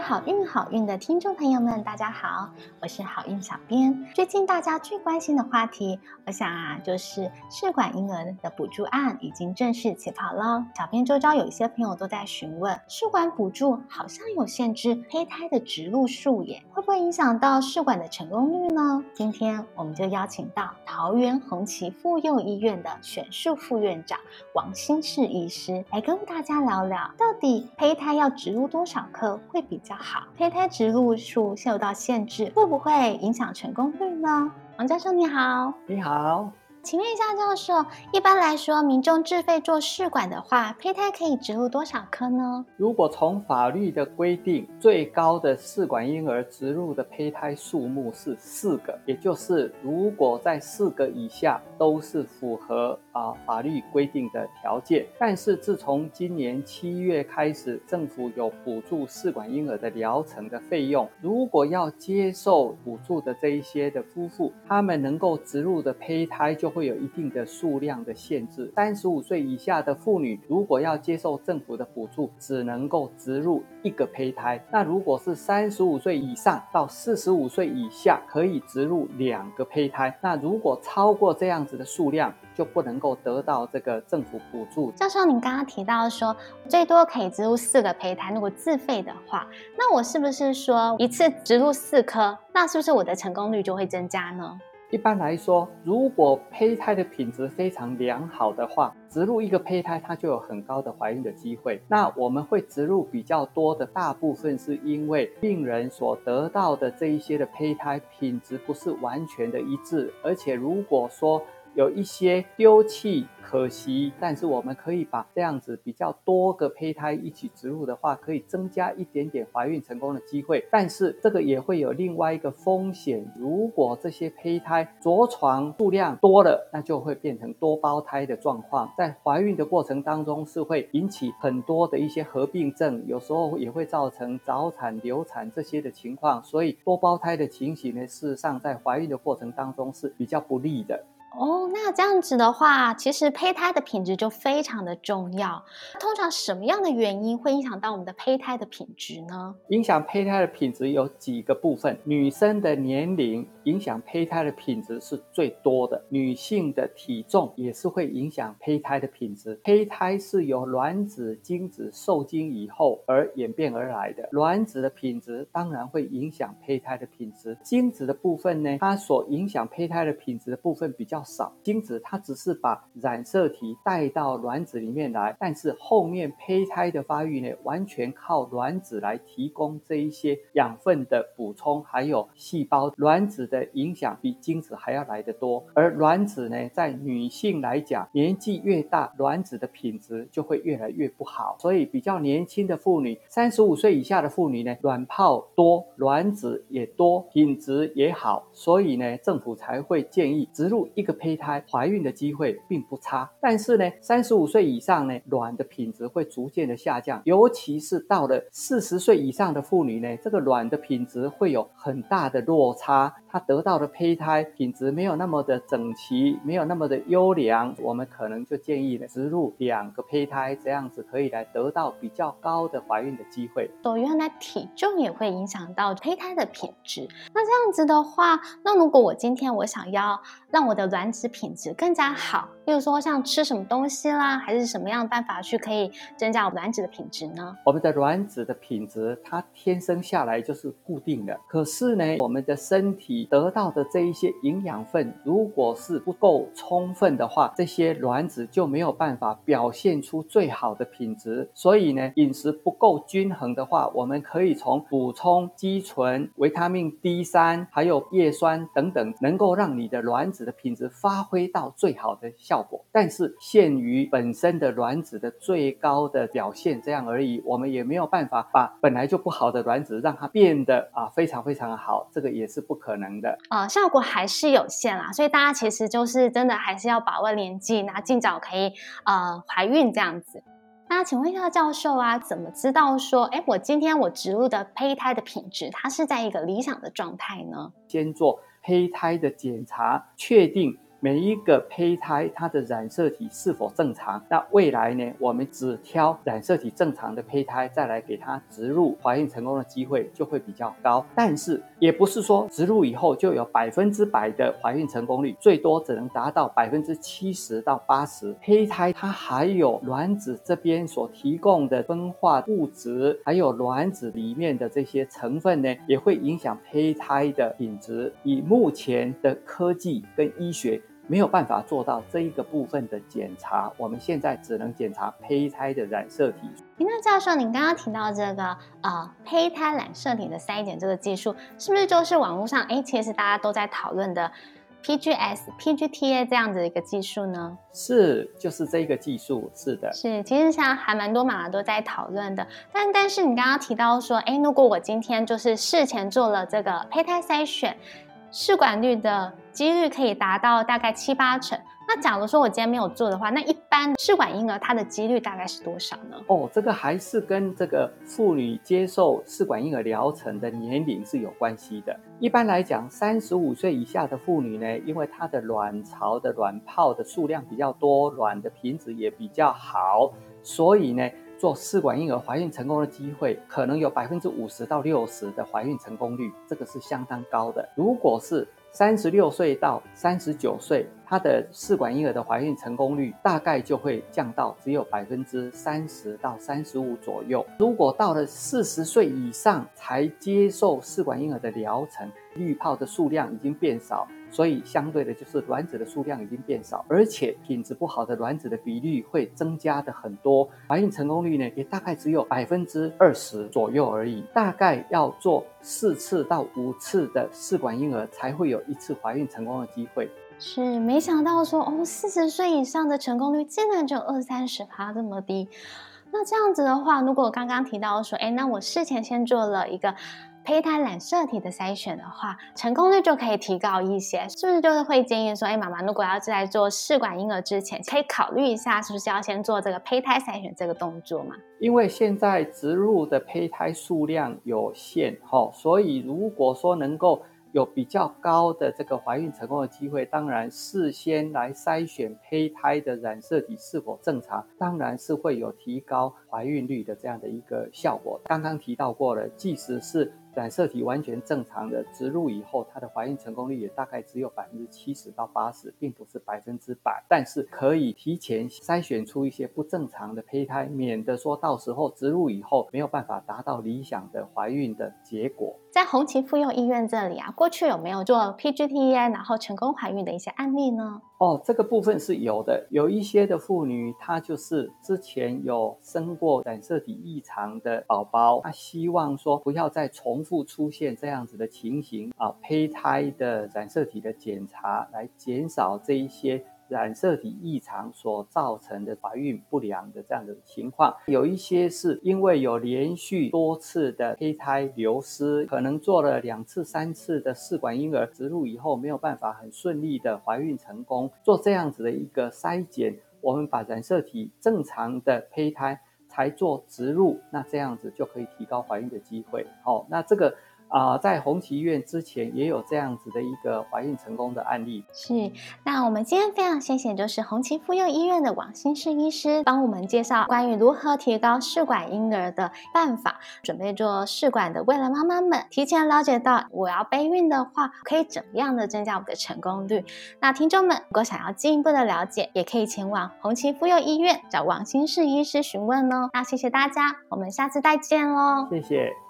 好运好运的听众朋友们，大家好，我是好运小编。最近大家最关心的话题，我想啊，就是试管婴儿的补助案已经正式起跑了。小编周遭有一些朋友都在询问，试管补助好像有限制胚胎的植入数耶，会不会影响到试管的成功率呢？今天我们就邀请到桃园红旗妇幼医院的选术副院长王新世医师来跟大家聊聊，到底胚胎要植入多少颗会比较好？胚胎植入数受到限制，会不会影响成功率呢？王教授你好，你好。请问一下，教授，一般来说，民众自费做试管的话，胚胎可以植入多少颗呢？如果从法律的规定，最高的试管婴儿植入的胚胎数目是四个，也就是如果在四个以下，都是符合啊法律规定的条件。但是自从今年七月开始，政府有补助试管婴儿的疗程的费用，如果要接受补助的这一些的夫妇，他们能够植入的胚胎就。会有一定的数量的限制。三十五岁以下的妇女，如果要接受政府的补助，只能够植入一个胚胎。那如果是三十五岁以上到四十五岁以下，可以植入两个胚胎。那如果超过这样子的数量，就不能够得到这个政府补助。教授，您刚刚提到说，最多可以植入四个胚胎，如果自费的话，那我是不是说一次植入四颗，那是不是我的成功率就会增加呢？一般来说，如果胚胎的品质非常良好的话，植入一个胚胎，它就有很高的怀孕的机会。那我们会植入比较多的，大部分是因为病人所得到的这一些的胚胎品质不是完全的一致，而且如果说有一些丢弃。可惜，但是我们可以把这样子比较多个胚胎一起植入的话，可以增加一点点怀孕成功的机会。但是这个也会有另外一个风险，如果这些胚胎着床数量多了，那就会变成多胞胎的状况，在怀孕的过程当中是会引起很多的一些合并症，有时候也会造成早产、流产这些的情况。所以多胞胎的情形呢，事实上在怀孕的过程当中是比较不利的。哦，那这样子的话，其实胚胎的品质就非常的重要。通常什么样的原因会影响到我们的胚胎的品质呢？影响胚胎的品质有几个部分，女生的年龄影响胚胎的品质是最多的，女性的体重也是会影响胚胎的品质。胚胎是由卵子、精子受精以后而演变而来的，卵子的品质当然会影响胚胎的品质。精子的部分呢，它所影响胚胎的品质的部分比较。少精子，它只是把染色体带到卵子里面来，但是后面胚胎的发育呢，完全靠卵子来提供这一些养分的补充，还有细胞。卵子的影响比精子还要来得多。而卵子呢，在女性来讲，年纪越大，卵子的品质就会越来越不好。所以比较年轻的妇女，三十五岁以下的妇女呢，卵泡多，卵子也多，品质也好，所以呢，政府才会建议植入一。个胚胎怀孕的机会并不差，但是呢，三十五岁以上呢，卵的品质会逐渐的下降，尤其是到了四十岁以上的妇女呢，这个卵的品质会有很大的落差。她得到的胚胎品质没有那么的整齐，没有那么的优良，我们可能就建议呢植入两个胚胎，这样子可以来得到比较高的怀孕的机会。哦，原来体重也会影响到胚胎的品质。那这样子的话，那如果我今天我想要让我的卵子品质更加好，比如说像吃什么东西啦，还是什么样的办法去可以增加我们卵子的品质呢？我们的卵子的品质它天生下来就是固定的，可是呢，我们的身体得到的这一些营养分，如果是不够充分的话，这些卵子就没有办法表现出最好的品质。所以呢，饮食不够均衡的话，我们可以从补充肌醇、维他命 D 三，还有叶酸等等，能够让你的卵子的品质发挥到最好的效果。但是限于本身的卵子的最高的表现这样而已，我们也没有办法把本来就不好的卵子让它变得啊非常非常的好，这个也是不可能。的呃，效果还是有限啦，所以大家其实就是真的还是要把握年纪，那尽早可以呃怀孕这样子。那请问一下教授啊，怎么知道说，哎，我今天我植入的胚胎的品质，它是在一个理想的状态呢？先做胚胎的检查，确定。每一个胚胎它的染色体是否正常。那未来呢，我们只挑染色体正常的胚胎，再来给它植入，怀孕成功的机会就会比较高。但是也不是说植入以后就有百分之百的怀孕成功率，最多只能达到百分之七十到八十。胚胎它还有卵子这边所提供的分化物质，还有卵子里面的这些成分呢，也会影响胚胎的品质。以目前的科技跟医学。没有办法做到这一个部分的检查，我们现在只能检查胚胎的染色体。那教授，您刚刚提到这个呃胚胎染色体的筛检这个技术，是不是就是网络上哎其实大家都在讨论的 PGS、PGTA 这样子的一个技术呢？是，就是这个技术，是的。是，其实像还蛮多妈妈都在讨论的。但但是你刚刚提到说，哎，如果我今天就是事前做了这个胚胎筛选。试管率的几率可以达到大概七八成。那假如说我今天没有做的话，那一般试管婴儿它的几率大概是多少呢？哦，这个还是跟这个妇女接受试管婴儿疗程的年龄是有关系的。一般来讲，三十五岁以下的妇女呢，因为她的卵巢的卵泡的数量比较多，卵的品质也比较好，所以呢。做试管婴儿怀孕成功的机会，可能有百分之五十到六十的怀孕成功率，这个是相当高的。如果是三十六岁到三十九岁，他的试管婴儿的怀孕成功率大概就会降到只有百分之三十到三十五左右。如果到了四十岁以上才接受试管婴儿的疗程，滤泡的数量已经变少。所以相对的，就是卵子的数量已经变少，而且品质不好的卵子的比率会增加的很多，怀孕成功率呢也大概只有百分之二十左右而已。大概要做四次到五次的试管婴儿，才会有一次怀孕成功的机会。是，没想到说哦，四十岁以上的成功率竟然只有二三十趴这么低。那这样子的话，如果我刚刚提到说，哎，那我事前先做了一个。胚胎染色体的筛选的话，成功率就可以提高一些，是不是？就是会建议说，哎，妈妈，如果要在做试管婴儿之前，可以考虑一下，是不是要先做这个胚胎筛选这个动作嘛？因为现在植入的胚胎数量有限，哈，所以如果说能够。有比较高的这个怀孕成功的机会，当然事先来筛选胚胎的染色体是否正常，当然是会有提高怀孕率的这样的一个效果。刚刚提到过了，即使是染色体完全正常的植入以后，它的怀孕成功率也大概只有百分之七十到八十，并不是百分之百。但是可以提前筛选出一些不正常的胚胎，免得说到时候植入以后没有办法达到理想的怀孕的结果。在红旗妇幼医院这里啊，过去有没有做 PGT-A 然后成功怀孕的一些案例呢？哦，这个部分是有的，有一些的妇女，她就是之前有生过染色体异常的宝宝，她希望说不要再重复出现这样子的情形啊，胚胎的染色体的检查来减少这一些。染色体异常所造成的怀孕不良的这样的情况，有一些是因为有连续多次的胚胎流失，可能做了两次、三次的试管婴儿植入以后，没有办法很顺利的怀孕成功。做这样子的一个筛检，我们把染色体正常的胚胎才做植入，那这样子就可以提高怀孕的机会。好，那这个。啊，在红旗医院之前也有这样子的一个怀孕成功的案例。是，那我们今天非常谢谢，就是红旗妇幼医院的王新世医师帮我们介绍关于如何提高试管婴儿的办法。准备做试管的，未来妈妈们提前了解到我要备孕的话，可以怎么样的增加我们的成功率。那听众们如果想要进一步的了解，也可以前往红旗妇幼医院找王新世医师询问哦。那谢谢大家，我们下次再见喽。谢谢。